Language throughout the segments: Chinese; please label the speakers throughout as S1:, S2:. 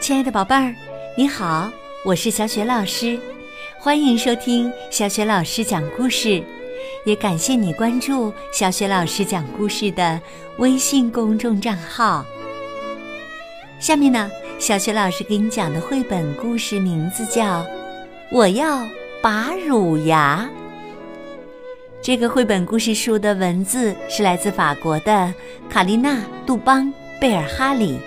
S1: 亲爱的宝贝儿，你好，我是小雪老师，欢迎收听小雪老师讲故事，也感谢你关注小雪老师讲故事的微信公众账号。下面呢，小雪老师给你讲的绘本故事名字叫《我要拔乳牙》。这个绘本故事书的文字是来自法国的卡丽娜·杜邦贝尔哈里，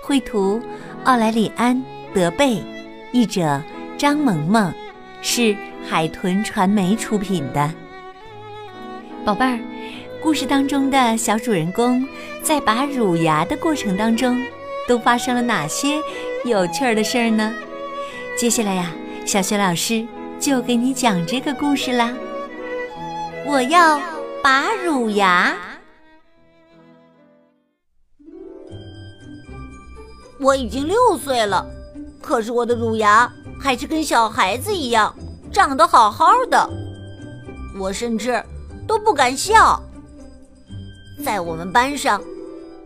S1: 绘图。奥莱里安·德贝，译者张萌萌，是海豚传媒出品的。宝贝儿，故事当中的小主人公在拔乳牙的过程当中，都发生了哪些有趣儿的事儿呢？接下来呀，小雪老师就给你讲这个故事啦。我要拔乳牙。
S2: 我已经六岁了，可是我的乳牙还是跟小孩子一样长得好好的。我甚至都不敢笑。在我们班上，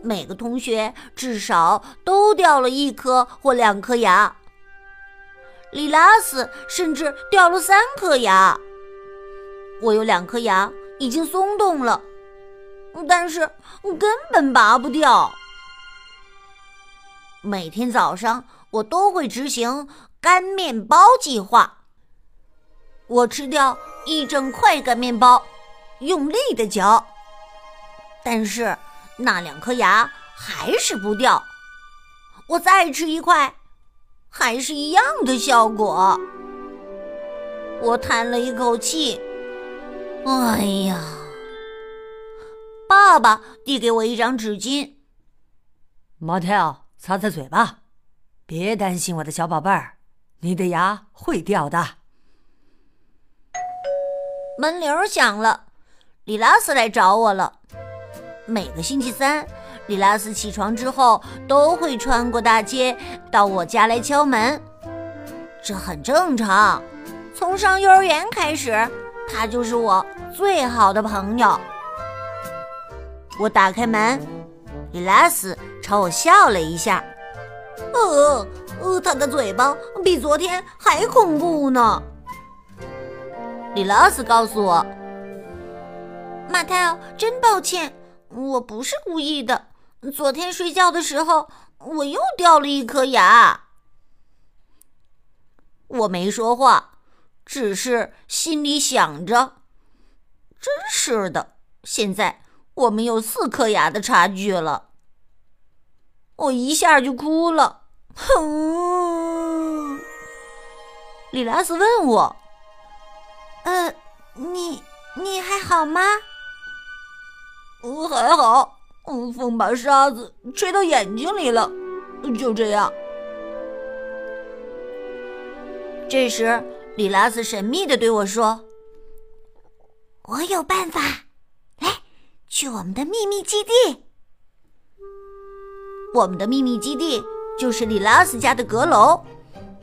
S2: 每个同学至少都掉了一颗或两颗牙。里拉斯甚至掉了三颗牙。我有两颗牙已经松动了，但是根本拔不掉。每天早上，我都会执行干面包计划。我吃掉一整块干面包，用力的嚼，但是那两颗牙还是不掉。我再吃一块，还是一样的效果。我叹了一口气，哎呀！爸爸递给我一张纸巾，
S3: 马特奥。擦擦嘴巴，别担心，我的小宝贝儿，你的牙会掉的。
S2: 门铃响了，里拉斯来找我了。每个星期三，里拉斯起床之后都会穿过大街到我家来敲门，这很正常。从上幼儿园开始，他就是我最好的朋友。我打开门。里拉斯朝我笑了一下，呃呃，他的嘴巴比昨天还恐怖呢。里拉斯告诉我：“马泰奥，真抱歉，我不是故意的。昨天睡觉的时候，我又掉了一颗牙。”我没说话，只是心里想着：“真是的，现在。”我们有四颗牙的差距了，我一下就哭了。哼！里拉斯问我：“呃，你你还好吗？”“我还好。”“，风把沙子吹到眼睛里了。”就这样。这时，里拉斯神秘的对我说：“我有办法。”去我们的秘密基地。我们的秘密基地就是里拉斯家的阁楼，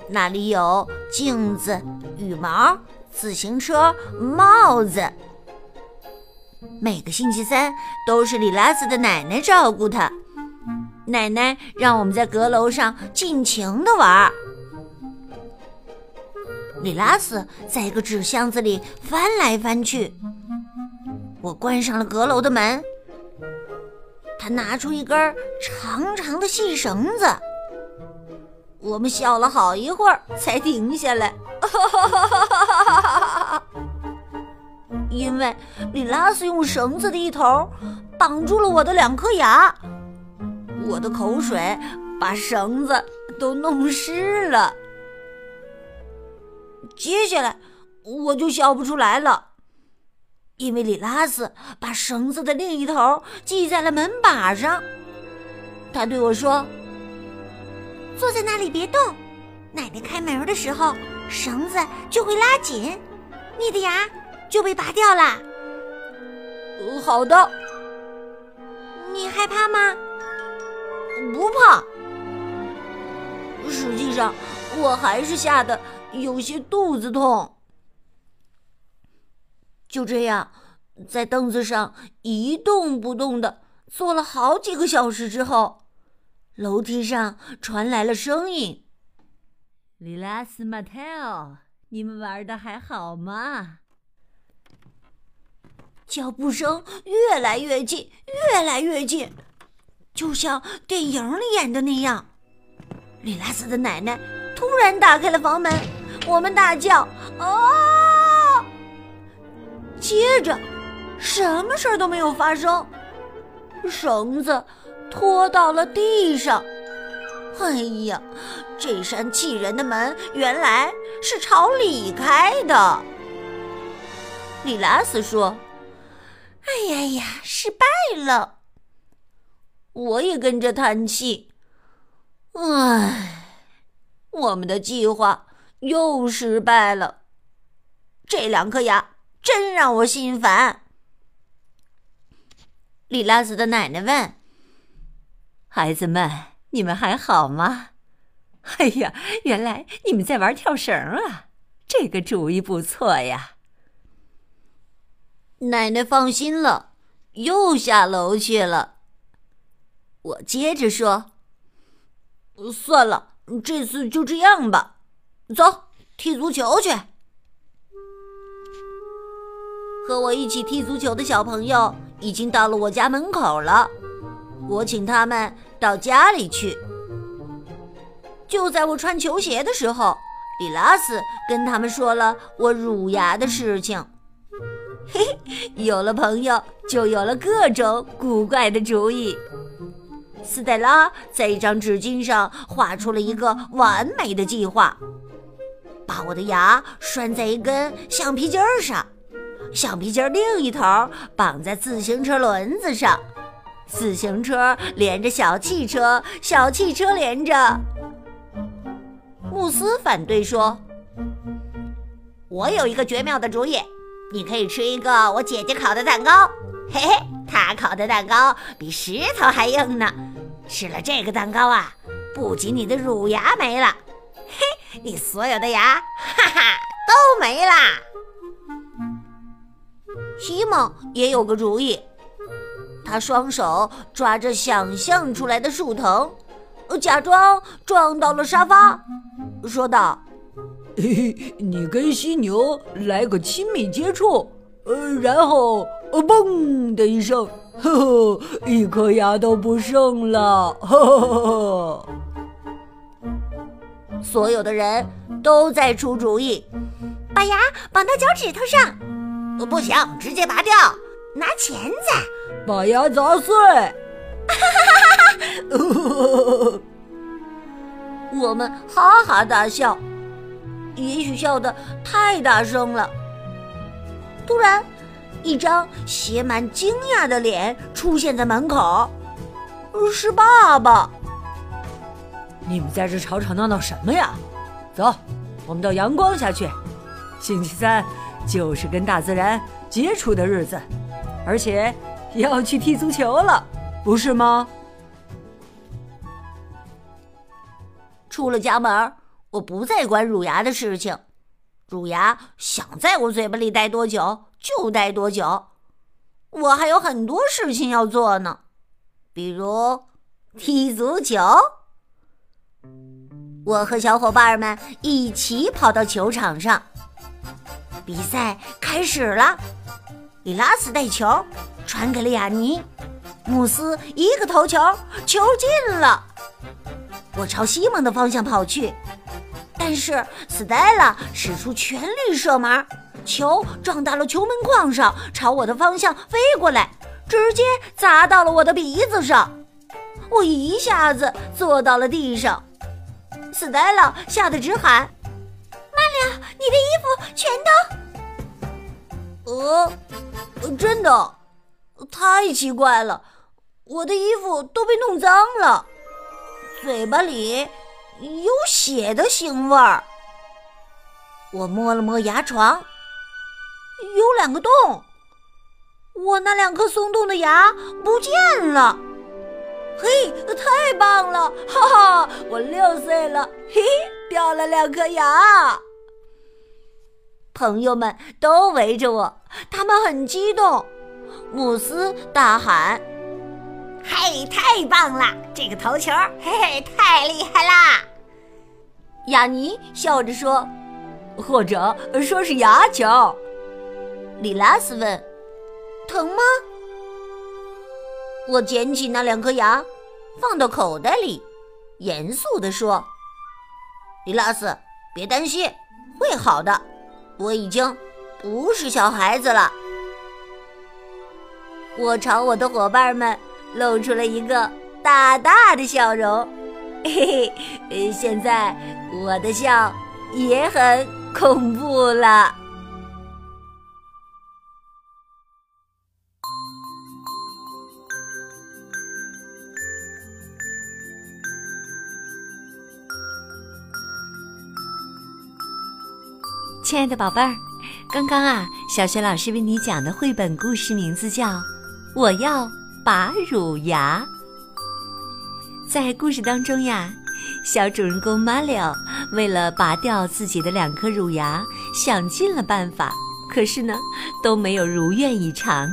S2: 那里有镜子、羽毛、自行车、帽子。每个星期三都是里拉斯的奶奶照顾他，奶奶让我们在阁楼上尽情的玩。里拉斯在一个纸箱子里翻来翻去。我关上了阁楼的门，他拿出一根长长的细绳子，我们笑了好一会儿才停下来，因为里拉斯用绳子的一头绑住了我的两颗牙，我的口水把绳子都弄湿了，接下来我就笑不出来了。因为里拉斯把绳子的另一头系在了门把上，他对我说：“坐在那里别动，奶奶开门的时候绳子就会拉紧，你的牙就被拔掉了。”好的。你害怕吗？不怕。实际上，我还是吓得有些肚子痛。就这样，在凳子上一动不动的坐了好几个小时之后，楼梯上传来了声音：“
S1: 里拉斯、马泰奥，你们玩的还好吗？”
S2: 脚步声越来越近，越来越近，就像电影里演的那样。里拉斯的奶奶突然打开了房门，我们大叫：“啊！”接着，什么事儿都没有发生。绳子拖到了地上。哎呀，这扇气人的门原来是朝里开的。里拉斯说：“哎呀呀，失败了！”我也跟着叹气。唉，我们的计划又失败了。这两颗牙真让我心烦。里拉斯的奶奶问：“
S1: 孩子们，你们还好吗？”“哎呀，原来你们在玩跳绳啊！这个主意不错呀。”
S2: 奶奶放心了，又下楼去了。我接着说：“算了，这次就这样吧。走，踢足球去。”和我一起踢足球的小朋友。已经到了我家门口了，我请他们到家里去。就在我穿球鞋的时候，里拉斯跟他们说了我乳牙的事情。嘿 嘿，有了朋友，就有了各种古怪的主意。斯黛拉在一张纸巾上画出了一个完美的计划，把我的牙拴在一根橡皮筋上。橡皮筋另一头绑在自行车轮子上，自行车连着小汽车，小汽车连着。慕斯反对说：“我有一个绝妙的主意，你可以吃一个我姐姐烤的蛋糕。嘿嘿，她烤的蛋糕比石头还硬呢。吃了这个蛋糕啊，不仅你的乳牙没了，嘿，你所有的牙，哈哈，都没啦。”西蒙也有个主意，他双手抓着想象出来的树藤，假装撞到了沙发，说道：“
S3: 你跟犀牛来个亲密接触，呃，然后呃，嘣的一声，呵呵，一颗牙都不剩了。”呵呵。
S2: 所有的人都在出主意，把牙绑到脚趾头上。不行，直接拔掉，拿钳子
S3: 把牙砸碎。
S2: 我们哈哈大笑，也许笑得太大声了。突然，一张写满惊讶的脸出现在门口，是爸爸。
S3: 你们在这吵吵闹闹什么呀？走，我们到阳光下去。星期三。就是跟大自然接触的日子，而且要去踢足球了，不是吗？
S2: 出了家门，我不再管乳牙的事情，乳牙想在我嘴巴里待多久就待多久。我还有很多事情要做呢，比如踢足球。我和小伙伴们一起跑到球场上。比赛开始了，里拉斯带球传给了雅尼，穆斯一个头球，球进了。我朝西蒙的方向跑去，但是斯黛拉使出全力射门，球撞到了球门框上，朝我的方向飞过来，直接砸到了我的鼻子上，我一下子坐到了地上。斯黛拉吓得直喊。你的衣服全都……呃，真的，太奇怪了！我的衣服都被弄脏了，嘴巴里有血的腥味儿。我摸了摸牙床，有两个洞，我那两颗松动的牙不见了。嘿，太棒了！哈哈，我六岁了，嘿，掉了两颗牙。朋友们都围着我，他们很激动。姆斯大喊：“嘿，太棒了！这个头球，嘿嘿，太厉害啦！雅尼笑着说：“
S3: 或者说是牙球。”
S2: 里拉斯问：“疼吗？”我捡起那两颗牙，放到口袋里，严肃地说：“里拉斯，别担心，会好的。我已经不是小孩子了。”我朝我的伙伴们露出了一个大大的笑容，嘿嘿，现在我的笑也很恐怖了。
S1: 亲爱的宝贝儿，刚刚啊，小雪老师为你讲的绘本故事名字叫《我要拔乳牙》。在故事当中呀，小主人公马里奥为了拔掉自己的两颗乳牙，想尽了办法，可是呢，都没有如愿以偿。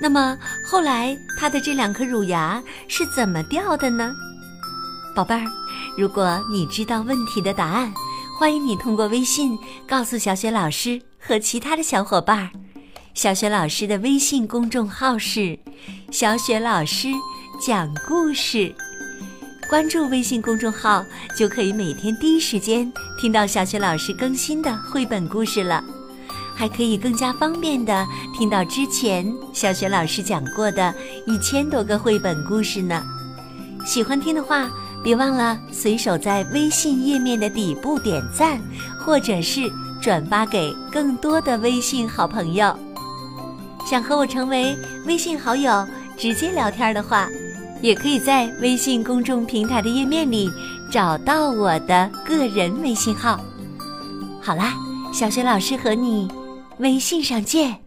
S1: 那么后来他的这两颗乳牙是怎么掉的呢？宝贝儿，如果你知道问题的答案。欢迎你通过微信告诉小雪老师和其他的小伙伴儿。小雪老师的微信公众号是“小雪老师讲故事”，关注微信公众号就可以每天第一时间听到小雪老师更新的绘本故事了，还可以更加方便的听到之前小雪老师讲过的一千多个绘本故事呢。喜欢听的话。别忘了随手在微信页面的底部点赞，或者是转发给更多的微信好朋友。想和我成为微信好友，直接聊天的话，也可以在微信公众平台的页面里找到我的个人微信号。好啦，小学老师和你微信上见。